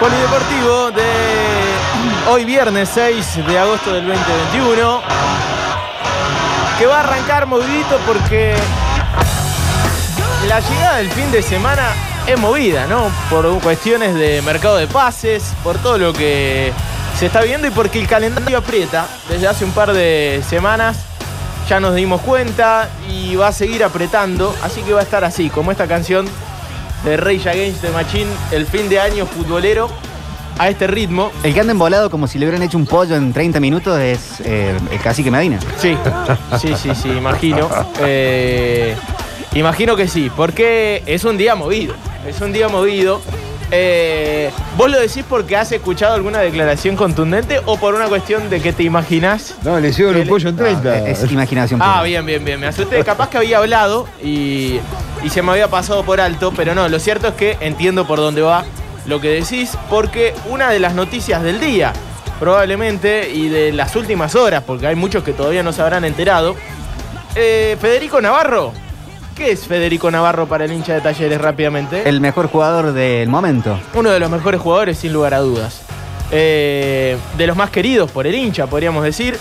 Polideportivo de hoy viernes 6 de agosto del 2021 que va a arrancar movidito porque la llegada del fin de semana es movida, ¿no? Por cuestiones de mercado de pases, por todo lo que se está viendo y porque el calendario aprieta desde hace un par de semanas. Ya nos dimos cuenta y va a seguir apretando, así que va a estar así, como esta canción de Rage Against the Machine, el fin de año futbolero a este ritmo. El que anda embolado como si le hubieran hecho un pollo en 30 minutos es eh, el cacique Medina. Sí, sí, sí, sí, imagino. Eh, imagino que sí, porque es un día movido. Es un día movido. Eh, ¿Vos lo decís porque has escuchado alguna declaración contundente o por una cuestión de que te imaginás? No, le hicieron un pollo en 30. Ah, es imaginación. Ah, pura. bien, bien, bien. Me asusté. Capaz que había hablado y, y se me había pasado por alto, pero no, lo cierto es que entiendo por dónde va lo que decís, porque una de las noticias del día, probablemente, y de las últimas horas, porque hay muchos que todavía no se habrán enterado, eh, Federico Navarro. ¿Qué es Federico Navarro para el hincha de talleres rápidamente? El mejor jugador del momento. Uno de los mejores jugadores, sin lugar a dudas. Eh, de los más queridos por el hincha, podríamos decir.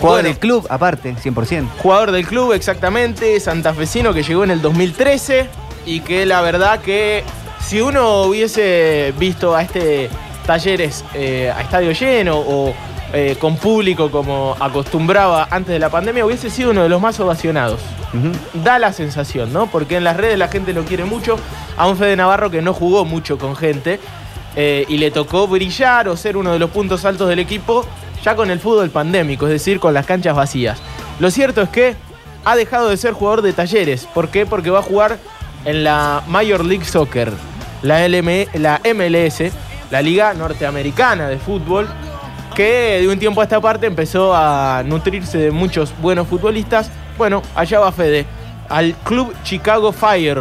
Jugador Bueno, del club, aparte, 100%. Jugador del club, exactamente, santafesino que llegó en el 2013 y que la verdad que si uno hubiese visto a este Talleres eh, a estadio lleno o eh, con público como acostumbraba antes de la pandemia, hubiese sido uno de los más ovacionados. Da la sensación, ¿no? Porque en las redes la gente lo quiere mucho. A un Fede Navarro que no jugó mucho con gente eh, y le tocó brillar o ser uno de los puntos altos del equipo ya con el fútbol pandémico, es decir, con las canchas vacías. Lo cierto es que ha dejado de ser jugador de talleres. ¿Por qué? Porque va a jugar en la Major League Soccer, la, LM, la MLS, la Liga Norteamericana de Fútbol, que de un tiempo a esta parte empezó a nutrirse de muchos buenos futbolistas. Bueno, allá va Fede, al Club Chicago Fire.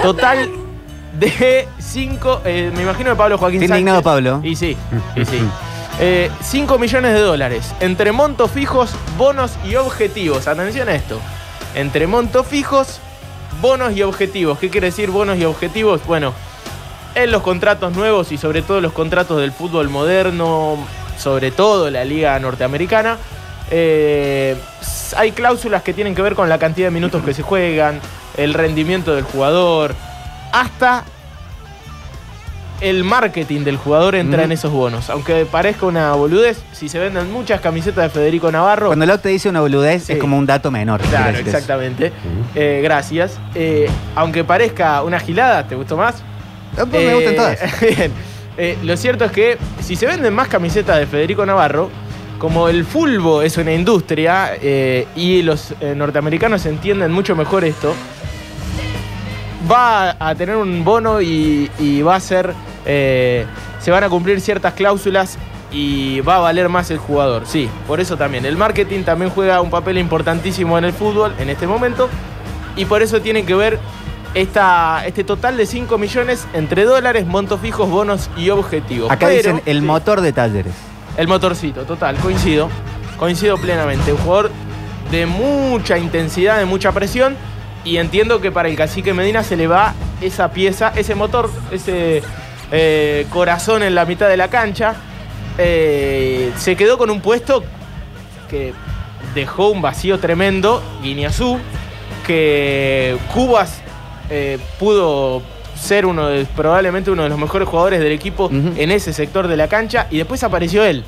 Total de 5, me imagino de Pablo Joaquín Está indignado. Pablo. Y sí, y sí. 5 millones de dólares entre montos fijos, bonos y objetivos. Atención a esto. Entre montos fijos, bonos y objetivos. ¿Qué quiere decir bonos y objetivos? Bueno, en los contratos nuevos y sobre todo los contratos del fútbol moderno, sobre todo la liga norteamericana, eh, hay cláusulas que tienen que ver con la cantidad de minutos que se juegan, el rendimiento del jugador, hasta el marketing del jugador entra en esos bonos. Aunque parezca una boludez, si se venden muchas camisetas de Federico Navarro, Cuando el te dice una boludez Sí. es como un dato menor. Claro, exactamente. Eh, gracias. Eh, aunque parezca una gilada, ¿te gustó más? Pues Me gustan todas. bien. Eh, lo cierto es que si se venden más camisetas de Federico Navarro, como el fulbo es una industria eh, y los eh, norteamericanos entienden mucho mejor esto, va a tener un bono y, y va a ser. se van a cumplir ciertas cláusulas y va a valer más el jugador. Sí, por eso también. El marketing también juega un papel importantísimo en el fútbol en este momento y por eso tiene que ver esta, este total de 5 millones entre dólares, montos fijos, bonos y objetivos. Acá Pero, dicen el sí, motor de talleres. El motorcito, total, coincido. Coincido plenamente. Un jugador de mucha intensidad, de mucha presión. Y entiendo que para el cacique Medina se le va esa pieza, ese motor, ese eh, corazón en la mitad de la cancha. Eh, se quedó con un puesto que dejó un vacío tremendo, Guineazú, que Cubas eh, pudo ser uno de, probablemente uno de los mejores jugadores del equipo en ese sector de la cancha y después apareció él,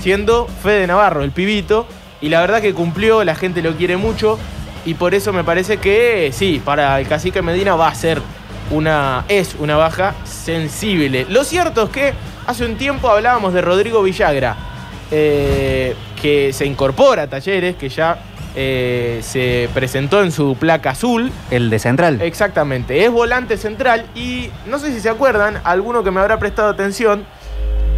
siendo Fede Navarro, el pibito, y la verdad que cumplió, la gente lo quiere mucho y por eso me parece que sí, para el cacique Medina va a ser una, es una baja sensible. Lo cierto es que hace un tiempo hablábamos de Rodrigo Villagra, eh, que se incorpora a Talleres, que ya eh, se presentó en su placa azul. El de Central. Exactamente, es volante central y no sé si se acuerdan, alguno que me habrá prestado atención,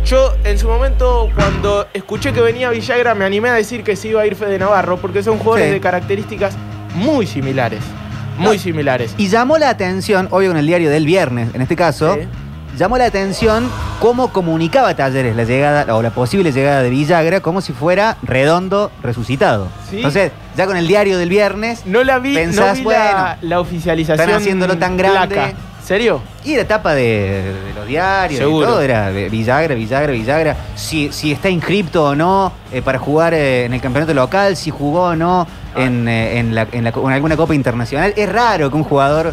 yo en su momento cuando escuché que venía Villagra me animé a decir que se iba a ir Fede Navarro porque son jugadores Sí. de características muy similares, muy No. similares. Y llamó la atención, obvio con el diario del viernes, en este caso, Sí. Llamó la atención cómo comunicaba Talleres la llegada o la posible llegada de Villagra como si fuera redondo resucitado. Sí. Entonces, ya con el diario del viernes, No la vi, no Pensás, vi bueno, la, la oficialización. están haciéndolo tan grande. placa. ¿Serio? y la etapa de, de los diarios Seguro. y todo era Villagra, Villagra, Villagra. Si, si está inscripto o no eh, para jugar eh, en el campeonato local, si jugó o no en, eh, en, la- en la- en alguna copa internacional. Es raro que un jugador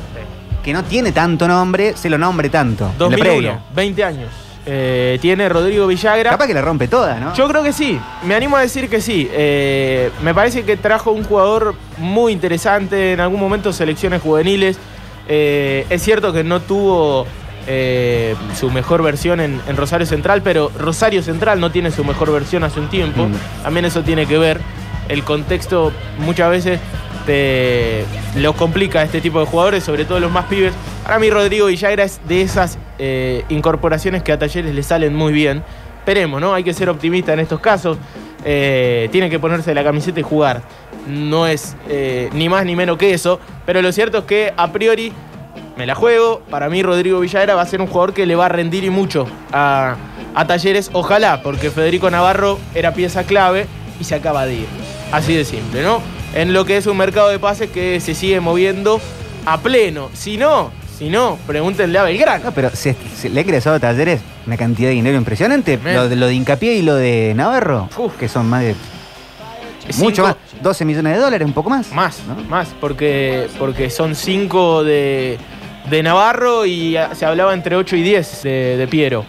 que no tiene tanto nombre se lo nombre tanto. en la 2001, previa. 20 años. Eh, tiene Rodrigo Villagra. Capaz que la rompe toda, ¿no? Yo creo que sí, me animo a decir que sí. Eh, me parece que trajo un jugador muy interesante, en algún momento selecciones juveniles. Eh, es cierto que no tuvo su mejor versión en, en Rosario Central, pero Rosario Central no tiene su mejor versión hace un tiempo. Mm. También eso tiene que ver. El contexto muchas veces te lo complica este tipo de jugadores, sobre todo los más pibes. Para mí Rodrigo Villagra es de esas eh, incorporaciones que a Talleres le salen muy bien. Esperemos, ¿no? Hay que ser optimista en estos casos. Eh, tiene que ponerse la camiseta y jugar. No es eh, ni más ni menos que eso. Pero lo cierto es que a priori me la juego. Para mí Rodrigo Villagra va a ser un jugador que le va a rendir y mucho a, a Talleres. Ojalá, porque Federico Navarro era pieza clave y se acaba de ir. Así de simple, ¿no? En lo que es un mercado de pases que se sigue moviendo a pleno. Si no, si no, pregúntenle a Belgrano. No, pero se, se le ha ingresado a Talleres una cantidad de dinero impresionante. Lo de, lo de Hincapié y lo de Navarro, Uf. que son más de. Cinco- Mucho más. 12 millones de dólares, un poco más. Más, ¿no? más, porque, porque son 5 de, de Navarro y se hablaba entre 8 y 10 de, de Piero.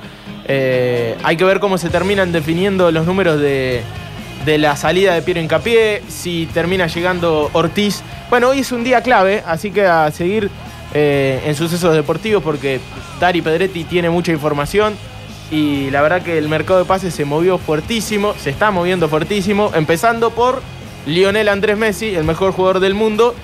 Eh, hay que ver cómo se terminan definiendo los números de, de la salida de Piero Incapié, si termina llegando Ortiz. Bueno, hoy es un día clave, así que a seguir eh, en sucesos deportivos porque Dari Pedretti tiene mucha información y la verdad que el mercado de pases se movió fuertísimo, se está moviendo fuertísimo, empezando por Lionel Andrés Messi, el mejor jugador del mundo,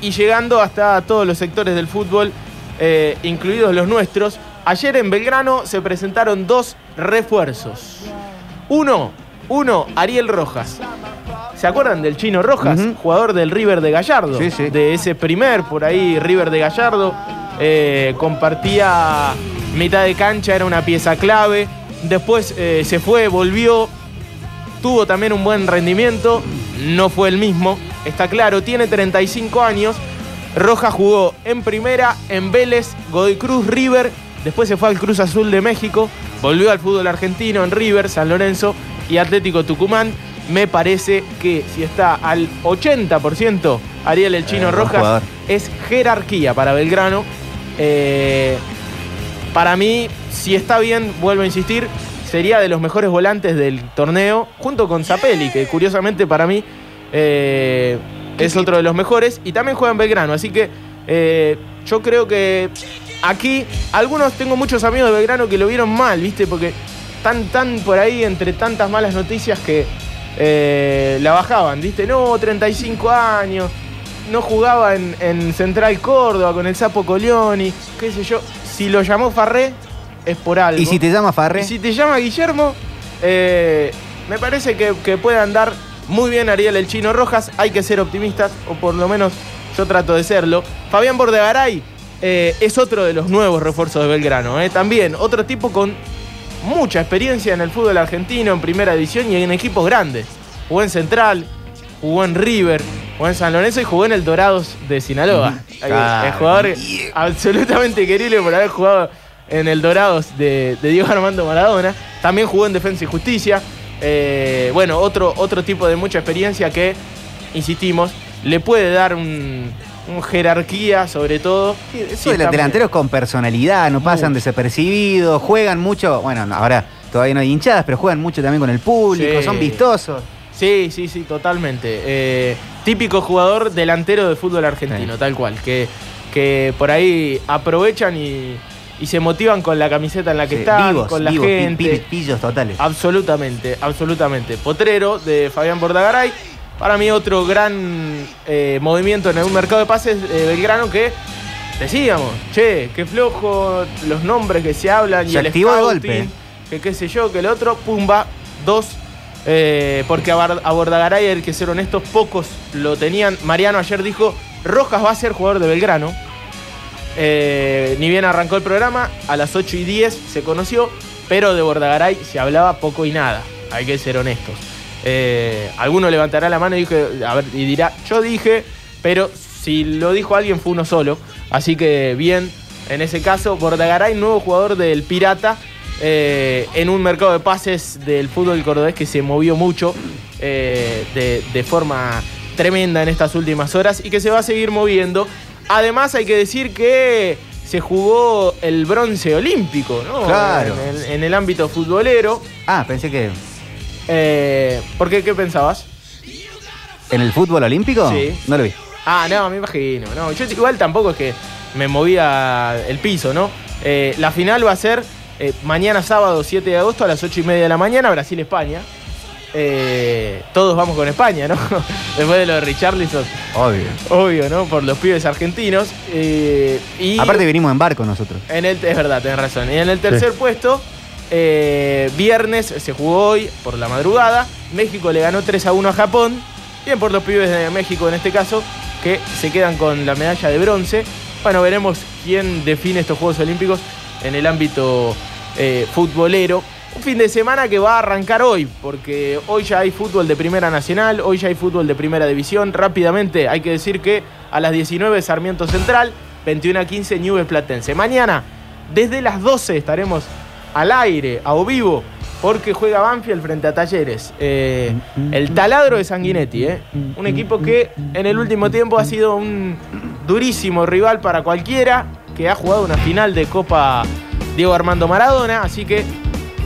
y llegando hasta todos los sectores del fútbol, eh, incluidos los nuestros. Ayer en Belgrano se presentaron dos refuerzos. Uno, uno, Ariel Rojas. ¿Se acuerdan del Chino Rojas? Jugador del River de Gallardo. Sí, sí. De ese primer, por ahí, River de Gallardo. Eh, compartía mitad de cancha, era una pieza clave. Después eh, se fue, volvió. Tuvo también un buen rendimiento. No fue el mismo, está claro. Tiene 35 años. Rojas jugó en primera, en Vélez, Godoy Cruz, River. Después se fue al Cruz Azul de México. Volvió al fútbol argentino en River, San Lorenzo y Atlético Tucumán. Me parece que si está al 80% Ariel el Chino Eh, Rojas, jugador. es jerarquía para Belgrano. Eh, para mí, si está bien, vuelvo a insistir, sería de los mejores volantes del torneo, junto con Zapelli, que curiosamente para mí eh, es otro de los mejores, y también juega en Belgrano. Así que eh, yo creo que aquí, algunos tengo muchos amigos de Belgrano que lo vieron mal, ¿viste? Porque tan, tan por ahí, entre tantas malas noticias que eh, la bajaban, ¿viste? No, 35 años, no jugaba en, en Central Córdoba con el Sapo Colioni, qué sé yo. Si lo llamó Farré, es por algo. Y si te llama Farre. Y si te llama Guillermo, eh, me parece que, que puede andar muy bien Ariel el Chino Rojas. Hay que ser optimistas, o por lo menos yo trato de serlo. Fabián Bordegaray eh, es otro de los nuevos refuerzos de Belgrano. eh. También otro tipo con mucha experiencia en el fútbol argentino, en primera división y en equipos grandes. Jugó en Central, jugó en River, jugó en San Lorenzo y jugó en el Dorados de Sinaloa. Mm, El jugador absolutamente querible por haber jugado en el Dorados de, de Diego Armando Maradona. También jugó en Defensa y Justicia. Eh, bueno, otro, otro tipo de mucha experiencia que, insistimos, le puede dar un jerarquía sobre todo. Eso de los delanteros con personalidad, no pasan Mucho. desapercibidos, juegan mucho, bueno, no, ahora todavía no hay hinchadas, pero juegan mucho también con el público, Sí. son vistosos. Sí, sí, sí, totalmente. Eh, típico jugador delantero de fútbol argentino, Sí. tal cual. Que, que por ahí aprovechan y, y se motivan con la camiseta en la que Sí, están, vivos, con la vivos, gente. pi- pillos totales. Absolutamente, absolutamente. Potrero de Fabián Bordagaray. Para mí otro gran eh, movimiento en un mercado de pases eh, Belgrano que decíamos, che, qué flojo los nombres que se hablan y Se el activó de golpe. que qué sé yo, que el otro, pumba, dos. eh, porque a Bordagaray, hay que ser honestos, pocos lo tenían. Mariano ayer dijo, Rojas va a ser jugador de Belgrano. Eh, ni bien arrancó el programa, a las 8 y 10 se conoció, pero de Bordagaray se hablaba poco y nada, hay que ser honestos. Eh, alguno levantará la mano y, dije, a ver, y dirá, yo dije, pero si lo dijo alguien fue uno solo, así que bien, en ese caso, Bordagaray, nuevo jugador del Pirata, eh, en un mercado de pases del fútbol cordobés que se movió mucho eh, de, de forma tremenda en estas últimas horas y que se va a seguir moviendo. Además hay que decir que se jugó el bronce olímpico, ¿no? Claro. En el, en el ámbito futbolero. Ah, pensé que. Eh, ¿Por qué? ¿Qué pensabas? ¿En el fútbol olímpico? Sí. No lo vi. Ah, no, me imagino. No, yo igual tampoco es que me movía el piso, ¿no? Eh, la final va a ser eh, mañana sábado 7 de agosto a las 8 y media de la mañana, Brasil-España. Eh, todos vamos con España, ¿no? Después de lo de Richarlison, Obvio. obvio, ¿no? Por los pibes argentinos. Eh, y Aparte vinimos en barco nosotros. en el, es verdad, tenés razón. Y en el tercer puesto, eh, viernes se jugó hoy por la madrugada. México le ganó 3 a 1 a Japón. Bien por los pibes de México en este caso, que se quedan con la medalla de bronce. Bueno, veremos quién define estos Juegos Olímpicos en el ámbito eh, futbolero. Un fin de semana que va a arrancar hoy, porque hoy ya hay fútbol de Primera Nacional, hoy ya hay fútbol de Primera División. Rápidamente hay que decir que a las 19 Sarmiento Central, 21 a 15 Newell's Platense. Mañana, desde las 12 estaremos al aire, a o vivo, porque juega Banfield frente a Talleres. Eh, el taladro de Sanguinetti, ¿eh? un equipo que en el último tiempo ha sido un durísimo rival para cualquiera, que ha jugado una final de Copa Diego Armando Maradona, así que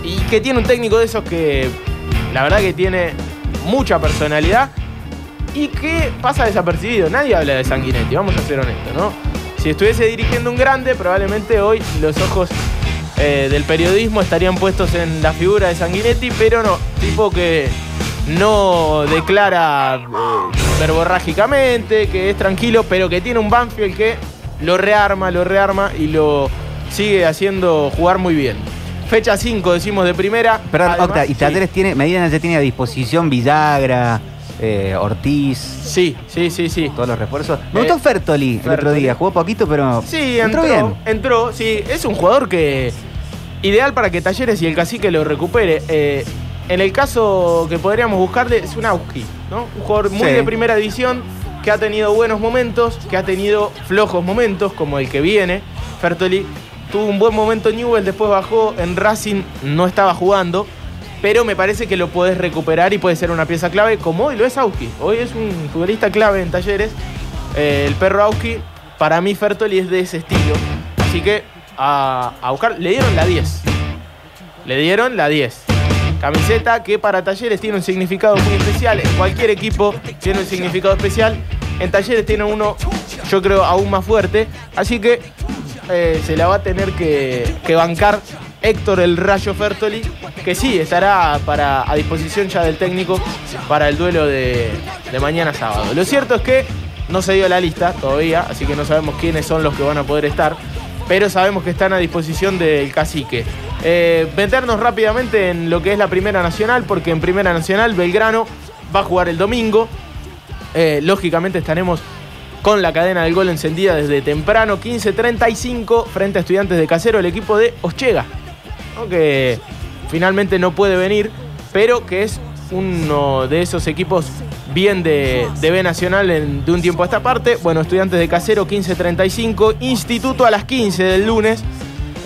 y que tiene un técnico de esos que la verdad que tiene mucha personalidad y que pasa desapercibido. Nadie habla de Sanguinetti, vamos a ser honestos, ¿no? Si estuviese dirigiendo un grande, probablemente hoy los ojos eh, del periodismo estarían puestos en la figura de Sanguinetti, pero no, tipo que no declara eh, verborrágicamente, que es tranquilo, pero que tiene un Banfield que lo rearma, lo rearma y lo sigue haciendo jugar muy bien. Fecha 5, decimos de primera. Perdón, Además, Octa, y sí. Talleres tiene, Medina ya tiene a disposición Villagra, eh, Ortiz, Sí, sí, sí, sí. todos los refuerzos. Me Eh, gustó Fertoli el otro día, jugó poquito, pero Sí, entró, bien. entró, sí. Es un jugador que. Ideal para que Talleres y el cacique lo recupere. Eh, en el caso que podríamos buscarle, es un Auski, ¿no? Un jugador muy Sí. de primera división, que ha tenido buenos momentos, que ha tenido flojos momentos, como el que viene. Fertoli tuvo un buen momento en Newell, después bajó en Racing, no estaba jugando. Pero me parece que lo podés recuperar y puede ser una pieza clave, como hoy lo es Auski. Hoy es un futbolista clave en Talleres. Eh, el perro Auski, para mí Fertoli es de ese estilo. Así que a, buscar, le dieron la 10. Le dieron la 10. Camiseta que para Talleres tiene un significado muy especial. En cualquier equipo tiene un significado especial. En Talleres tiene uno, yo creo, aún más fuerte. Así que eh, se la va a tener que, bancar Héctor el Rayo Fertoli, que sí, estará para, a disposición ya del técnico para el duelo de mañana sábado. Lo cierto es que no se dio la lista todavía, así que no sabemos quiénes son los que van a poder estar, pero sabemos que están a disposición del cacique. Eh, meternos rápidamente en lo que es la Primera Nacional, porque en Primera Nacional Belgrano va a jugar el domingo. Eh, lógicamente estaremos con la cadena del gol encendida desde temprano, 15.35, frente a Estudiantes de Casero, el equipo de Oschega, ¿no? que finalmente no puede venir, pero que es uno de esos equipos bien de, de B Nacional en- de un tiempo a esta parte. Bueno, Estudiantes de Casero, 15.35, Instituto a las 15 del lunes.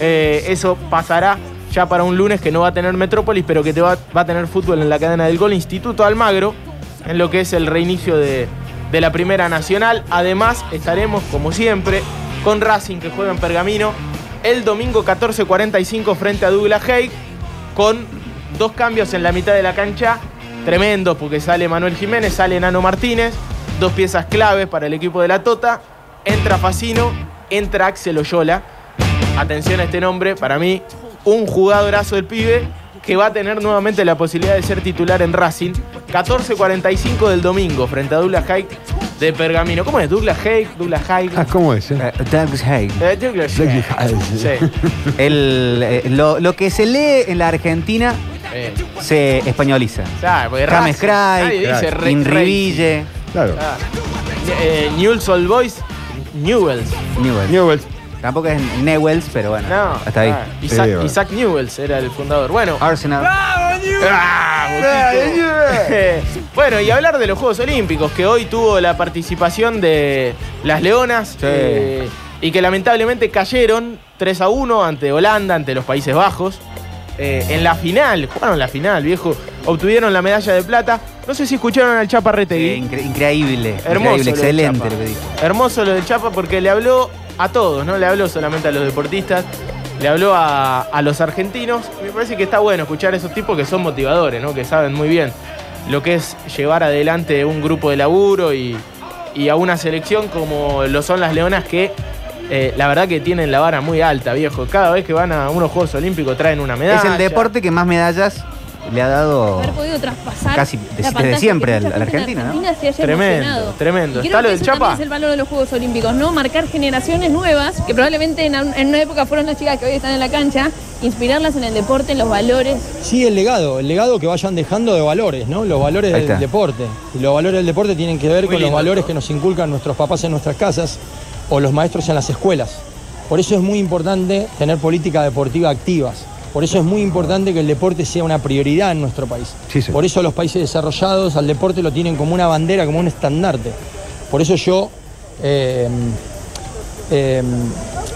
Eh, eso pasará ya para un lunes que no va a tener Metrópolis, pero que te va, va a tener fútbol en la cadena del gol. Instituto Almagro, en lo que es el reinicio de, de la Primera Nacional. Además, estaremos, como siempre, con Racing, que juega en Pergamino, el domingo 14.45 frente a Douglas Haig, con dos cambios en la mitad de la cancha tremendos, porque sale Manuel Jiménez, sale Nano Martínez, dos piezas claves para el equipo de la Tota. Entra Facino, entra Axel Oyola. Atención a este nombre, para mí, un jugadorazo del pibe que va a tener nuevamente la posibilidad de ser titular en Racing. 14.45 del domingo frente a Douglas Haig de Pergamino. ¿Cómo es? Douglas Haig, Douglas Haig. Ah, ¿cómo es? eh? Eh, Douglas Haig. Eh, Douglas. Haig. Sí. El, eh, lo, lo que se lee en la Argentina Eh, se españoliza. claro, porque James nadie dice Craig, Inriville, Claro. Ah. Eh, Newell's Old Boys, Newells. Newell. Newell's. Tampoco es Newells, pero bueno, No, hasta ahí. ah, Isaac, Sí, bueno. Isaac Newells era el fundador. Bueno. Arsenal. Ah, Boquito. bueno, y hablar de los Juegos Olímpicos, que hoy tuvo la participación de las Leonas Sí. eh, y que lamentablemente cayeron 3 a 1 ante Holanda, ante los Países Bajos. Eh, en la final, jugaron la final, viejo. Obtuvieron la medalla de plata. No sé si escucharon al Chapa Retegui. incre- increíble. Hermoso. increíble, excelente lo que dijo. Hermoso lo del Chapa porque le habló a todos, no le habló solamente a los deportistas, le habló a, a los argentinos. Me parece que está bueno escuchar a esos tipos que son motivadores, ¿no? que saben muy bien lo que es llevar adelante un grupo de laburo y, y a una selección como lo son las Leonas que eh, la verdad que tienen la vara muy alta, viejo. Cada vez que van a unos Juegos Olímpicos traen una medalla. Es el deporte que más medallas le ha dado. haber podido traspasar Casi la desde siempre que a la- Argentina, ¿no? Argentina se haya Tremendo, emocionado. tremendo. Y ¿Está creo lo que del eso Chapa? es el valor de los Juegos Olímpicos, ¿no? Marcar generaciones nuevas, que probablemente en, en una época fueron las chicas que hoy están en la cancha, inspirarlas en el deporte, en los valores. Sí, el legado, el legado que vayan dejando de valores, ¿no? Los valores del deporte. Y los valores del deporte tienen que ver Muy con los valores que nos inculcan nuestros papás en nuestras casas o los maestros en las escuelas. Por eso es muy importante tener políticas deportivas activas. Por eso es muy importante que el deporte sea una prioridad en nuestro país. Sí. Por eso los países desarrollados al deporte lo tienen como una bandera, como un estandarte. Por eso yo eh, eh,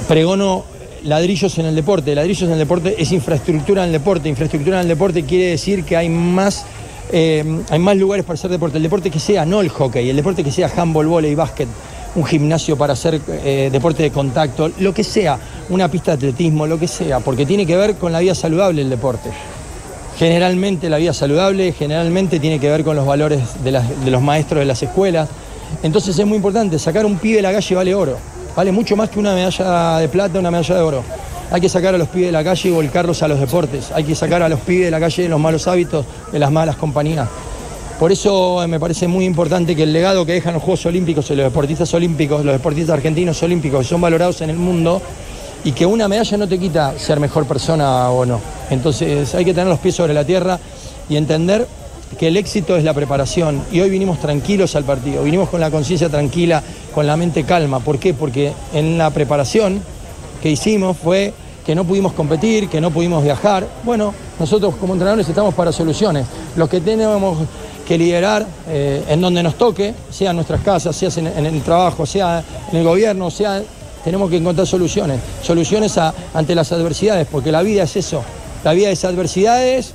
pregono ladrillos en el deporte. Ladrillos en el deporte es infraestructura en el deporte. Infraestructura en el deporte quiere decir que hay más, eh, hay más lugares para hacer deporte. El deporte que sea, no el hockey, el deporte que sea handball, volei, básquet, un gimnasio para hacer eh, deporte de contacto, lo que sea, una pista de atletismo, lo que sea, porque tiene que ver con la vida saludable el deporte. Generalmente la vida saludable, generalmente tiene que ver con los valores de, de los maestros de las escuelas. Entonces es muy importante, sacar un pibe de la calle vale oro. Vale mucho más que una medalla de plata, una medalla de oro. Hay que sacar a los pibes de la calle y volcarlos a los deportes. Hay que sacar a los pibes de la calle de los malos hábitos, de las malas compañías. Por eso eh, me parece muy importante que el legado que dejan los Juegos Olímpicos y los deportistas olímpicos, los deportistas argentinos olímpicos, que son valorados en el mundo, y que una medalla no te quita ser mejor persona o no. Entonces hay que tener los pies sobre la tierra y entender que el éxito es la preparación. Y hoy vinimos tranquilos al partido, vinimos con la conciencia tranquila, con la mente calma. ¿Por qué? Porque en la preparación que hicimos fue que no pudimos competir, que no pudimos viajar. Bueno, nosotros como entrenadores estamos para soluciones. Los que tenemos que liderar eh, en donde nos toque, sea en nuestras casas, sea en, el trabajo, sea en el gobierno, sea tenemos que encontrar soluciones, soluciones a- ante las adversidades, porque la vida es eso, la vida es adversidades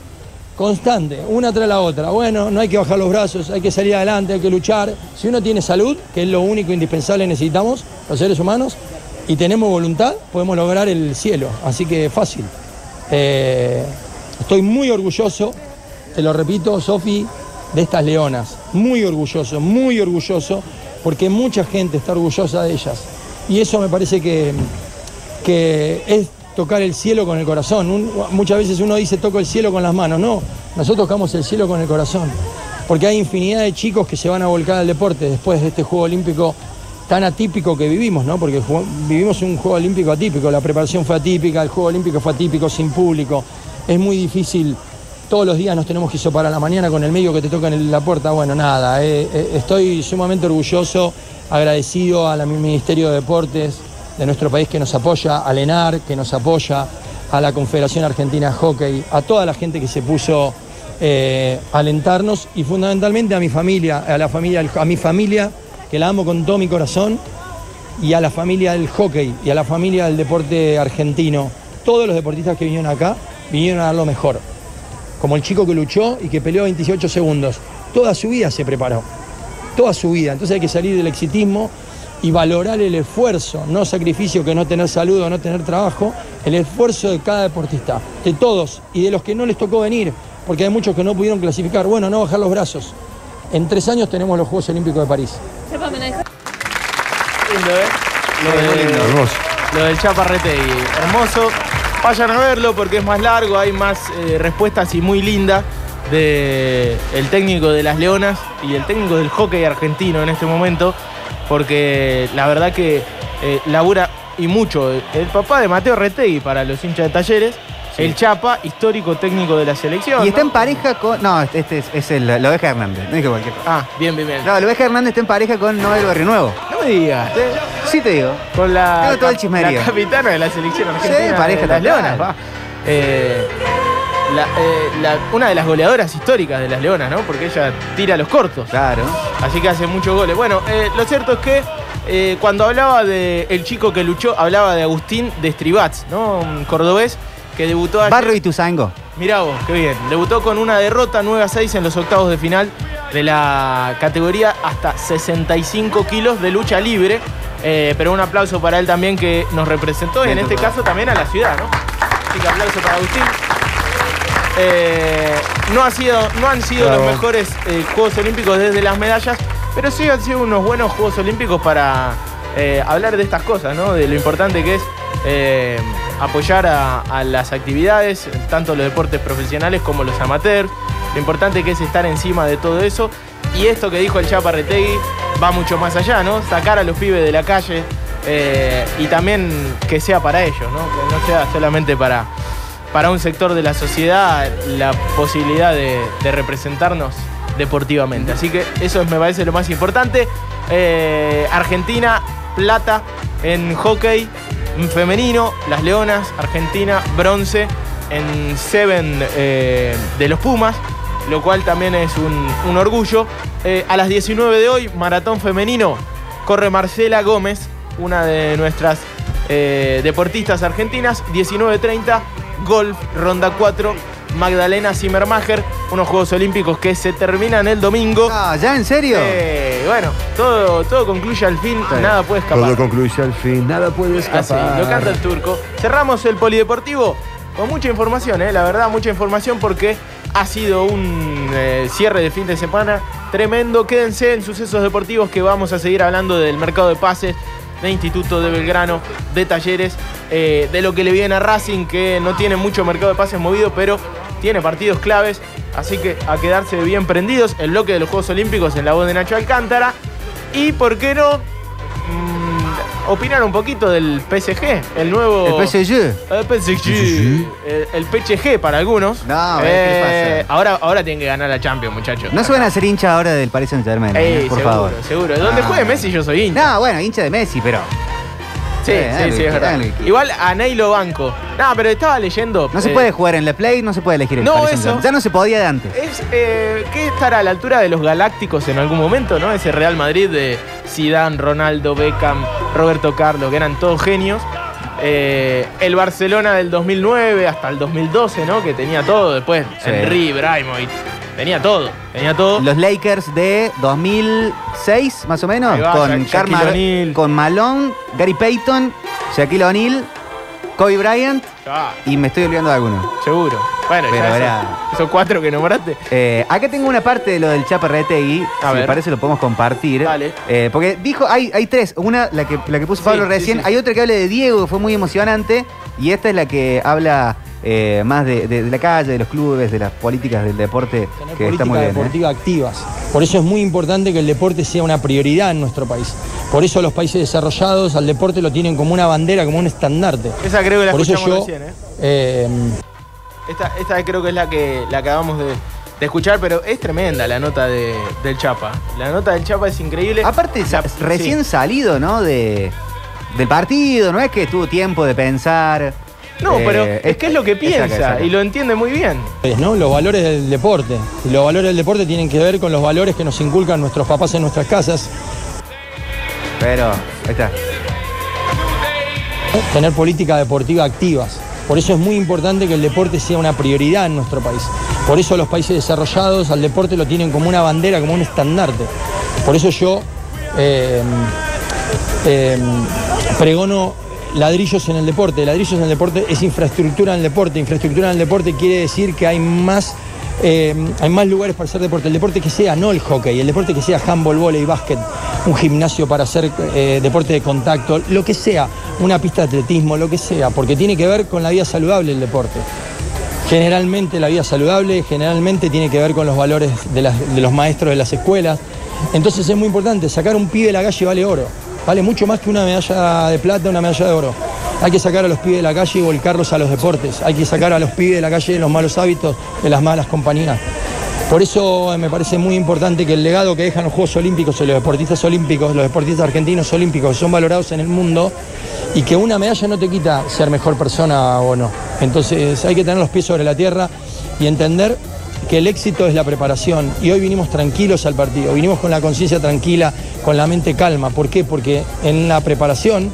constante, una tras la otra. Bueno, no hay que bajar los brazos, hay que salir adelante, hay que luchar. Si uno tiene salud, que es lo único indispensable que necesitamos los seres humanos, y tenemos voluntad, podemos lograr el cielo. Así que fácil. Eh, estoy muy orgulloso, te lo repito, Sofi, de estas leonas. Muy orgulloso, muy orgulloso, porque mucha gente está orgullosa de ellas. Y eso me parece que, que es tocar el cielo con el corazón. Muchas veces uno dice toco el cielo con las manos. No, nosotros tocamos el cielo con el corazón. Porque hay infinidad de chicos que se van a volcar al deporte después de este Juego Olímpico tan atípico que vivimos, ¿no? Porque vivimos un Juego Olímpico atípico, la preparación fue atípica, el Juego Olímpico fue atípico sin público. Es muy difícil, todos los días nos tenemos que hisopar a la mañana con el medio que te toca en la puerta. Bueno, nada, eh, eh, estoy sumamente orgulloso, agradecido al Ministerio de Deportes de nuestro país que nos apoya, al ENAR que nos apoya, a la Confederación Argentina de Hockey, a toda la gente que se puso eh, a alentarnos y fundamentalmente a mi familia, a la familia, a mi familia, que la amo con todo mi corazón, y a la familia del hockey y a la familia del deporte argentino. Todos los deportistas que vinieron acá vinieron a dar lo mejor. Como el chico que luchó y que peleó 28 segundos. Toda su vida se preparó. Toda su vida. Entonces hay que salir del exitismo y valorar el esfuerzo, no sacrificio que no tener salud o no tener trabajo, el esfuerzo de cada deportista, de todos y de los que no les tocó venir, porque hay muchos que no pudieron clasificar. Bueno, no bajar los brazos. En tres años tenemos los Juegos Olímpicos de París. Chapa, me la dejás. Lindo, ¿eh? Lo, de- Hermoso. lo del. Hermoso. Vayan a verlo porque es más largo, hay más eh, respuestas y muy linda. de el técnico de las Leonas y el técnico del hockey argentino en este momento, porque la verdad que eh, labura y mucho. El papá de Mateo Retegui para los hinchas de talleres, el Chapa, histórico técnico de la selección. Y está ¿no? en pareja con. No, este es, es el, la oveja Hernández. No dije cualquier cosa. Ah, bien, bien, bien. No, la oveja Hernández está en pareja con Noel Barrio Nuevo. No me digas. Sí te digo. Con la, Tengo todo el chismerío. la capitana de la selección argentina. Sí, pareja de las. Leonas, va. Eh, la- eh, la- una de las goleadoras históricas de las Leonas, ¿no? Porque ella tira los cortos. Claro. Así que hace muchos goles. Bueno, eh, lo cierto es que eh, cuando hablaba de el chico que luchó, hablaba de Agustín de Estribats, ¿no? Un cordobés que debutó ayer. Barrio y Tuzango. Mirá vos, qué bien. Debutó con una derrota 9 a 6 en los octavos de final de la categoría hasta 65 kilos de lucha libre. Eh, pero un aplauso para él también que nos representó y en este caso también a la ciudad, ¿no? Así que aplauso para Agustín. Eh, no, ha sido, no han sido Bravo. los mejores eh, Juegos Olímpicos desde las medallas, pero sí han sido unos buenos Juegos Olímpicos para hablar de estas cosas, ¿no? De lo importante que es apoyar a, las actividades, tanto los deportes profesionales como los amateurs, lo importante que es estar encima de todo eso. Y esto que dijo el Chapa Retegui va mucho más allá, ¿no? Sacar a los pibes de la calle eh, y también que sea para ellos, ¿no? Que no sea solamente para, para un sector de la sociedad la posibilidad de, representarnos deportivamente. Así que eso es, me parece lo más importante. Eh, Argentina, plata en hockey femenino, las Leonas, Argentina, bronce en Seven eh, de los Pumas, lo cual también es un, un orgullo. Eh, a las 19 de hoy, maratón femenino, corre Marcela Gómez, una de nuestras eh, deportistas argentinas, 19.30, golf, ronda 4, Magdalena Zimmermacher, unos Juegos Olímpicos que se terminan el domingo. Ah, ¿ya en serio? Bueno, todo, todo concluye al fin, Sí. nada puede escapar. Todo concluye al fin, nada puede Así, escapar. lo canta el turco. Cerramos el polideportivo con mucha información, ¿eh? la verdad, mucha información porque ha sido un eh, cierre de fin de semana tremendo. Quédense en sucesos deportivos que vamos a seguir hablando del mercado de pases, de Instituto de Belgrano, de talleres, eh, de lo que le viene a Racing, que no tiene mucho mercado de pases movido, pero tiene partidos claves. Así que a quedarse bien prendidos. El bloque de los Juegos Olímpicos en la voz de Nacho Alcántara. Y, ¿por qué no? Mm, opinar un poquito del PSG, el nuevo. El PSG. El PSG. El, el PSG para algunos. No, a ver, ¿qué Eh, pasa? Ahora, ahora tienen que ganar la Champions, muchachos. No se van a hacer hincha ahora del Paris Saint Germain, Ey, por seguro, favor. seguro. Donde Ah. juegue Messi yo soy hincha. No, bueno, hincha de Messi, pero. Sí, eh, sí, dale, sí, es verdad. dale. Igual a Ney lo banco. No, pero estaba leyendo. No se eh, puede jugar en la Play, no se puede elegir el No, Paris eso. Ya no se podía de antes. Es eh, que estará a la altura de los Galácticos en algún momento, ¿no? Ese Real Madrid de Zidane, Ronaldo, Beckham, Roberto Carlos, que eran todos genios. Eh, el Barcelona del 2009 hasta el 2012, ¿no? Que tenía todo. Después Sí. Henry, Ibrahimovic. Tenía todo, tenía todo. Los Lakers de 2006, más o menos, va, con, Sha- O'Neal. con Malone, Gary Payton, Shaquille O'Neal, Kobe Bryant Ah, y me estoy olvidando de alguno. seguro. Bueno, Pero ya era- esos cuatro que nombraste. Eh, acá tengo una parte de lo del Chapa Retegui, A si ver. me parece lo podemos compartir. Dale. Eh, porque dijo, hay, hay tres. Una, la que, la que puso Pablo sí, recién. sí. Hay otra que habla de Diego, que fue muy emocionante. Y esta es la que habla eh, más de, de- de la calle, de los clubes, de las políticas del deporte, Tener que está políticas muy bien. ¿eh? deportivas activas. Por eso es muy importante que el deporte sea una prioridad en nuestro país. Por eso los países desarrollados al deporte lo tienen como una bandera, como un estandarte. Esa creo que la Por eso escuchamos yo, recién, ¿eh? eh, Esta, esta creo que es la que, la acabamos de, de escuchar, pero es tremenda la nota de- del Chapa. La nota del Chapa es increíble. Aparte, La- recién sí. salido, ¿no? De, del partido, no es que tuvo tiempo de pensar. No, Eh, pero es, que es lo que piensa exacto, exacto. y lo entiende muy bien. ¿no? Los valores del deporte. Y los valores del deporte tienen que ver con los valores que nos inculcan nuestros papás en nuestras casas. Pero, ahí está. tener políticas deportivas activas. Por eso es muy importante que el deporte sea una prioridad en nuestro país. Por eso los países desarrollados al deporte lo tienen como una bandera, como un estandarte. Por eso yo eh, eh, pregono ladrillos en el deporte. Ladrillos en el deporte es infraestructura en el deporte. Infraestructura en el deporte quiere decir que hay más, eh, hay más lugares para hacer deporte. El deporte que sea, no el hockey, el deporte que sea handball, volei, básquet, un gimnasio para hacer eh, deporte de contacto, lo que sea, una pista de atletismo, lo que sea, porque tiene que ver con la vida saludable el deporte. generalmente la vida saludable, generalmente tiene que ver con los valores de, de los maestros de las escuelas. Entonces es muy importante, sacar un pibe de la calle vale oro, vale mucho más que una medalla de plata, una medalla de oro. Hay que sacar a los pibes de la calle y volcarlos a los deportes, hay que sacar a los pibes de la calle de los malos hábitos, de las malas compañías. Por eso eh, me parece muy importante que el legado que dejan los Juegos Olímpicos y los deportistas olímpicos, los deportistas argentinos olímpicos, son valorados en el mundo y que una medalla no te quita ser mejor persona o no. Entonces hay que tener los pies sobre la tierra y entender que el éxito es la preparación y hoy vinimos tranquilos al partido, vinimos con la conciencia tranquila, con la mente calma. ¿Por qué? Porque en la preparación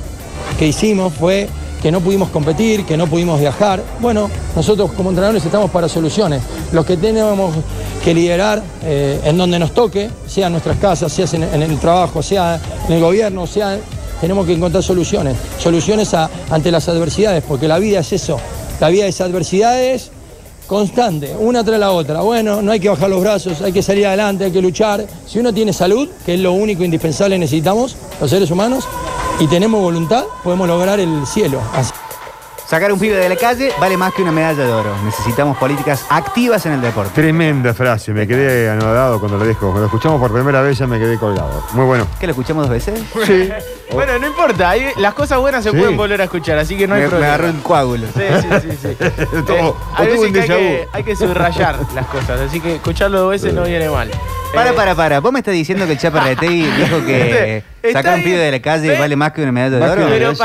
que hicimos fue que no pudimos competir, que no pudimos viajar. Bueno, nosotros como entrenadores estamos para soluciones. Los que tenemos que liderar eh, en donde nos toque, sea en nuestras casas, sea en, el trabajo, sea en el gobierno, sea tenemos que encontrar soluciones, soluciones ante las adversidades, porque la vida es eso, la vida es adversidades constante, una tras la otra. Bueno, no hay que bajar los brazos, hay que salir adelante, hay que luchar. Si uno tiene salud, que es lo único indispensable que necesitamos los seres humanos, y tenemos voluntad, podemos lograr el cielo. Así- Sacar un pibe de la calle vale más que una medalla de oro. Necesitamos políticas activas en el deporte. Tremenda frase, me quedé anodado cuando lo dijo. Cuando lo escuchamos por primera vez ya me quedé colgado. Muy bueno. ¿Qué lo escuchamos dos veces? Sí. Bueno, no importa, ahí las cosas buenas se Sí. pueden volver a escuchar, así que no hay me, me problema. agarró el coágulo. Sí, sí, sí, sí. Eh, o veces un que hay, déjà que vu. hay que subrayar las cosas, así que escucharlo dos veces no viene mal. Para, Eh, para, para. ¿Vos me estás diciendo que el Chapa Retegui dijo que Está sacar un pibe de la calle ¿Ves? vale más que una medalla de Más que oro? una Pero medalla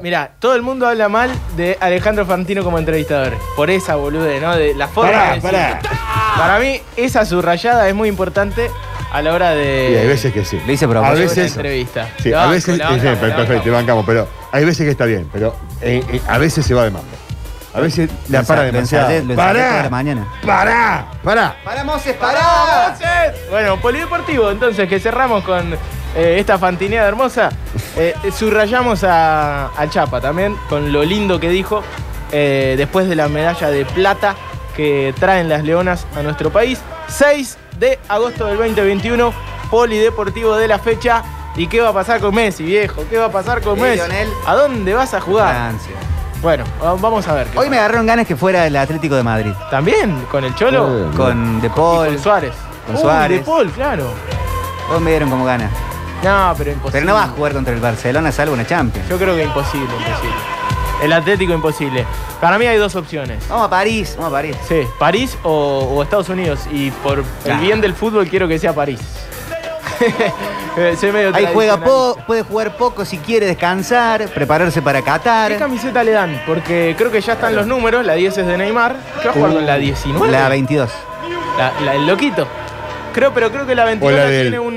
pará, todo el mundo habla mal de Alejandro Fantino como entrevistador. Por esa boludez, ¿no? De la forma Pará, de decirlo. pará. Para mí, esa subrayada es muy importante a la hora de. Y hay veces que sí. Lo hice a A propósito. veces. entrevista. Sí, La a banco, veces. la sí, bancamos, la perfecto, te bancamos. bancamos, pero hay veces que está bien, pero eh, eh, a veces se va de mambo. A veces la para lo demasiado. ensayé- lo ensayé toda la ¡Pará! mañana. ¡Pará! ¡Pará! ¡Para, Moses, ¡Pará, Moses! Bueno, polideportivo, entonces, que cerramos con eh, esta fantineada hermosa. Eh, subrayamos a, al Chapa también, con lo lindo que dijo eh, después de la medalla de plata que traen las Leonas a nuestro país. 6 de agosto del 2021, polideportivo de la fecha. ¿Y qué va a pasar con Messi, viejo? ¿Qué va a pasar con Sí, Messi? Lionel. ¿A dónde vas a jugar? Francia. Bueno, va- vamos a ver. qué Hoy pasa. me agarraron ganas que fuera el Atlético de Madrid. ¿También? ¿Con el Cholo? Eh, Con De Y Paul. con Suárez. Con Uy, Suárez. De Paul, claro. Hoy me dieron como ganas. No, pero imposible. Pero no va a jugar contra el Barcelona salvo una Champions. Yo creo que imposible, imposible. El Atlético imposible. Para mí hay dos opciones. Vamos a París, vamos a París. Sí, París o, o Estados Unidos. Y por el Claro. bien del fútbol quiero que sea París. Soy medio Ahí juega tradicionalista. poco, puede jugar poco si quiere descansar, prepararse para ¿Qué Qatar. camiseta le dan? Porque creo que ya están los números. La 10 es de Neymar. ¿Qué va a jugar con la 19? La 22. La- la- el loquito. Creo, pero creo que la 22 O la tiene un...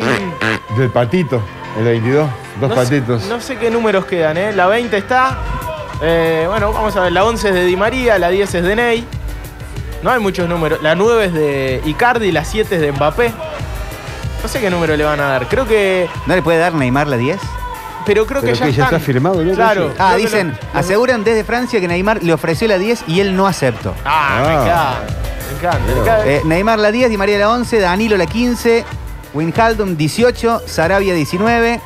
del patito, el 22. Dos no sé- patitos. no sé qué números quedan, ¿eh? La 20 está. Eh, bueno, vamos a ver. La 11 es de Di María, la 10 es de Ney. No hay muchos números. La 9 es de Icardi, la 7 es de Mbappé. No sé qué número le van a dar. Creo que. ¿No le puede dar Neymar la 10? Pero creo Pero que ya, que ya están. está firmado, ¿no? Claro. Ah, creo dicen, lo- aseguran desde Francia que Neymar le ofreció la 10 y él no aceptó. Ah, me Ah. encanta. Me encanta. me encanta. Eh, Neymar la 10, Di María la 11, Danilo la 15, Winhaldum 18, Sarabia 19.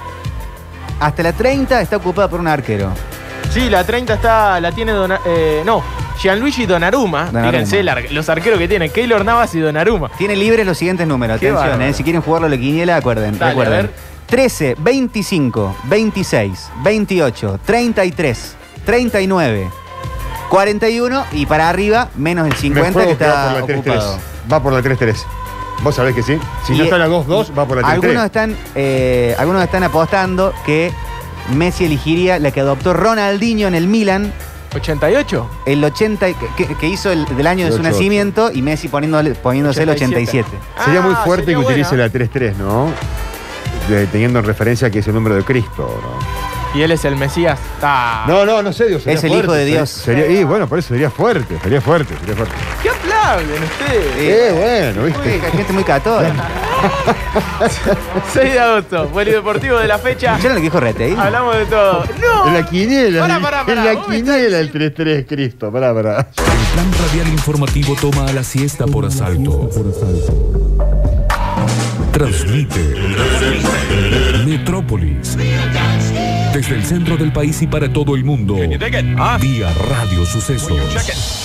Hasta la 30 está ocupada por un arquero. Sí, la 30 está. La tiene Dona- eh, No, Gianluigi Donnarumma. Donnarumma. Fíjense el ar- los arqueros que tiene. Keylor Navas y Donnarumma. Tiene libres los siguientes números. Qué Atención, bárbaro. eh, si quieren jugarlo a la quiniela, acuerden, Dale, a recuerden. ver. 13, 25, 26, 28, 33, 39, 41 y para arriba menos el Me 50 juego que está por la 3-3. ocupado. Va por la 3-3. Vos sabés que sí. Si Y, no está la eh, 2-2, va por la 3-3. Algunos están, eh, algunos están apostando que Messi elegiría la que adoptó Ronaldinho en el Milan 88. el 80 que, hizo el del año de su 88. nacimiento y Messi poniéndole, poniéndose el 87. Sería muy Ah, fuerte sería que buena. utilice la 3-3, ¿no? De- teniendo en referencia que es el número de Cristo, ¿no? Y él es el Mesías. Ah. No, no, no sé, Dios. sería Es el fuerte, hijo de sería- Dios. Sería, y bueno, por eso sería fuerte, sería fuerte, sería fuerte. ¿Qué ustedes? Eh, bueno, ¿viste? gente muy católica. 6 de agosto, polideportivo de la fecha. ¿Escucharon lo que dijo Rete? Hablamos de todo. ¡No! En la quiniela, Pará, pará, pará. en la quiniela el 3-3, Cristo, pará, pará. El plan radial informativo toma a la siesta por asalto. Transmite Metrópolis. Desde el centro del país y para todo el mundo. Vía Radio Sucesos.